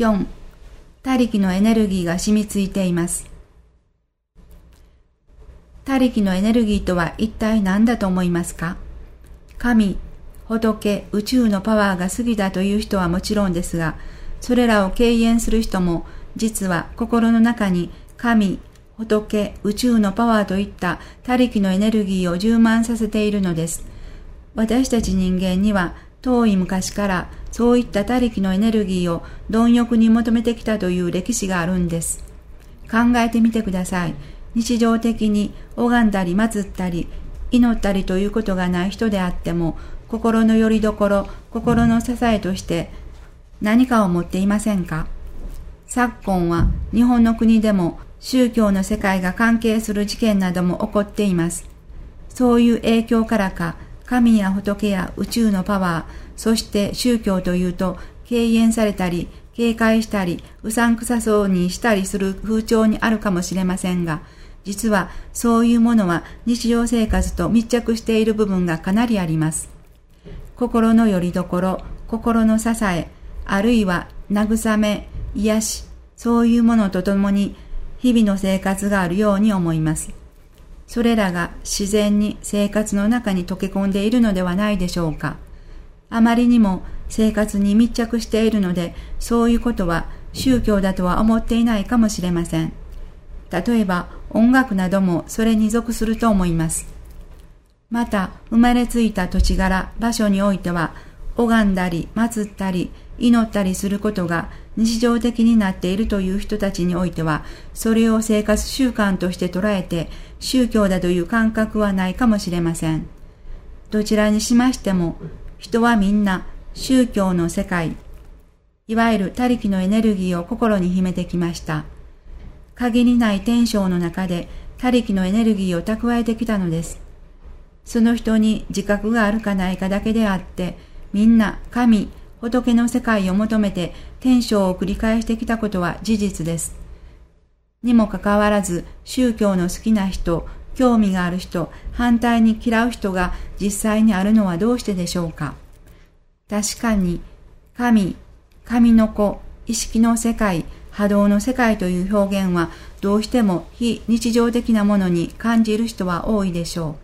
4、他力のエネルギーが染みついています。他力のエネルギーとは一体何だと思いますか？神、仏、宇宙のパワーが過ぎだという人はもちろんですが、それらを敬遠する人も、実は心の中に神、仏、宇宙のパワーといった他力のエネルギーを充満させているのです。私たち人間には遠い昔からそういった他力のエネルギーを貪欲に求めてきたという歴史があるんです。考えてみてください。日常的に拝んだり祀ったり祈ったりということがない人であっても心の拠り所、心の支えとして何かを持っていませんか？昨今は日本の国でも宗教の世界が関係する事件なども起こっています。そういう影響からか、神や仏や宇宙のパワー、そして宗教というと敬遠されたり、警戒したり、うさんくさそうにしたりする風潮にあるかもしれませんが、実はそういうものは日常生活と密着している部分がかなりあります。心の拠り所、心の支え、あるいは慰め、癒し、そういうものとともに日々の生活があるように思います。それらが自然に生活の中に溶け込んでいるのではないでしょうか。あまりにも生活に密着しているので、そういうことは宗教だとは思っていないかもしれません。例えば音楽などもそれに属すると思います。また、生まれついた土地柄、場所においては、拝んだり、祀ったり、祈ったりすることが日常的になっているという人たちにおいては、それを生活習慣として捉えて、宗教だという感覚はないかもしれません。どちらにしましても、人はみんな宗教の世界、いわゆる他力のエネルギーを心に秘めてきました。限りない天性の中で他力のエネルギーを蓄えてきたのです。その人に自覚があるかないかだけであって、みんな神、仏の世界を求めて天性を繰り返してきたことは事実です。にもかかわらず、宗教の好きな人、興味がある人、反対に嫌う人が実際にあるのはどうしてでしょうか。確かに、神、神の子、意識の世界、波動の世界という表現はどうしても非日常的なものに感じる人は多いでしょう。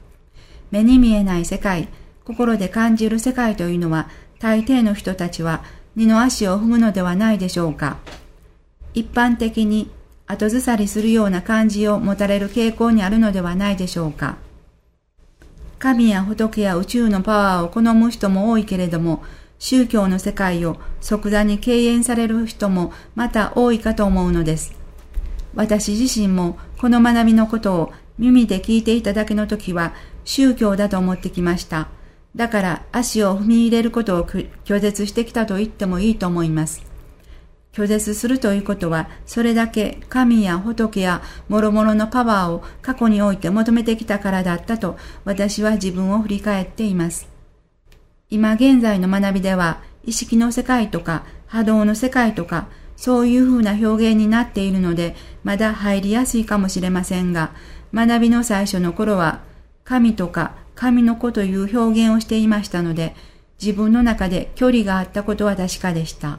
目に見えない世界、心で感じる世界というのは大抵の人たちは二の足を踏むのではないでしょうか。一般的に後ずさりするような感じを持たれる傾向にあるのではないでしょうか。神や仏や宇宙のパワーを好む人も多いけれども、宗教の世界を即座に敬遠される人もまた多いかと思うのです。私自身もこの学びのことを耳で聞いていただけの時は宗教だと思ってきました。だから足を踏み入れることを拒絶してきたと言ってもいいと思います。拒絶するということは、それだけ神や仏や諸々のパワーを過去において求めてきたからだったと私は自分を振り返っています。今現在の学びでは、意識の世界とか波動の世界とか、そういうふうな表現になっているので、まだ入りやすいかもしれませんが、学びの最初の頃は、神とか神の子という表現をしていましたので、自分の中で距離があったことは確かでした。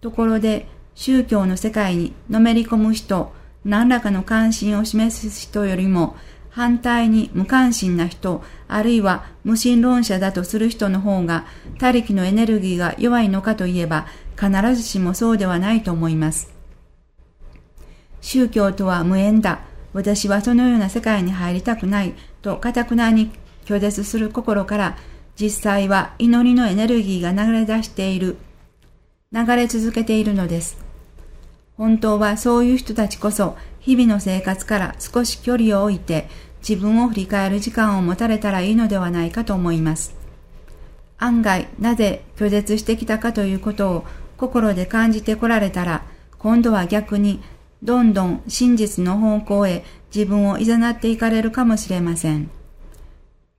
ところで、宗教の世界にのめり込む人、何らかの関心を示す人よりも、反対に無関心な人、あるいは無神論者だとする人の方が、他力のエネルギーが弱いのかといえば、必ずしもそうではないと思います。宗教とは無縁だ。私はそのような世界に入りたくないと堅くなに拒絶する心から実際は祈りのエネルギーが流れ出している、流れ続けているのです。本当はそういう人たちこそ日々の生活から少し距離を置いて自分を振り返る時間を持たれたらいいのではないかと思います。案外なぜ拒絶してきたかということを心で感じてこられたら今度は逆にどんどん真実の方向へ自分を誘っていかれるかもしれません。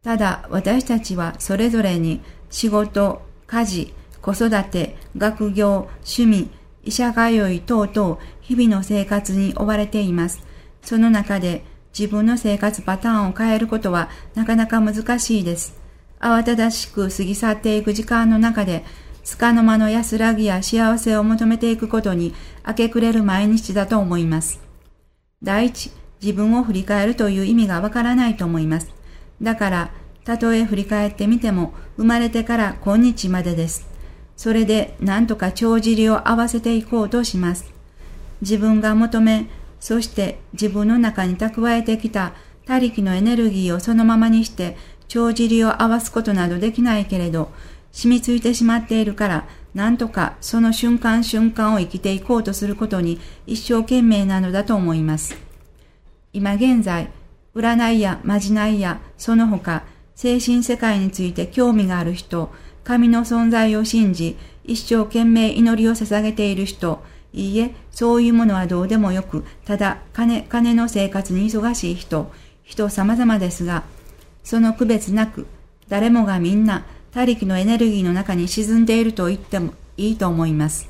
ただ私たちはそれぞれに仕事、家事、子育て、学業、趣味、医者通い等々日々の生活に追われています。その中で自分の生活パターンを変えることはなかなか難しいです。慌ただしく過ぎ去っていく時間の中で束の間の安らぎや幸せを求めていくことに明け暮れる毎日だと思います。第一、自分を振り返るという意味がわからないと思います。だから、たとえ振り返ってみても、生まれてから今日までです。それで何とか帳尻を合わせていこうとします。自分が求め、そして自分の中に蓄えてきた他力のエネルギーをそのままにして帳尻を合わすことなどできないけれど、染みついてしまっているから、なんとかその瞬間瞬間を生きていこうとすることに一生懸命なのだと思います。今現在、占いやまじないやその他、精神世界について興味がある人、神の存在を信じ、一生懸命祈りを捧げている人、いいえ、そういうものはどうでもよく、ただ金、金の生活に忙しい人、人様々ですが、その区別なく、誰もがみんな他力のエネルギーの中に沈んでいると言ってもいいと思います。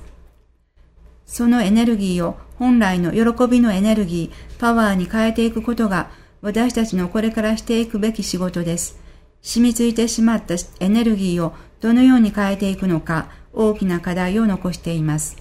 そのエネルギーを本来の喜びのエネルギー、パワーに変えていくことが私たちのこれからしていくべき仕事です。染みついてしまったエネルギーをどのように変えていくのか大きな課題を残しています。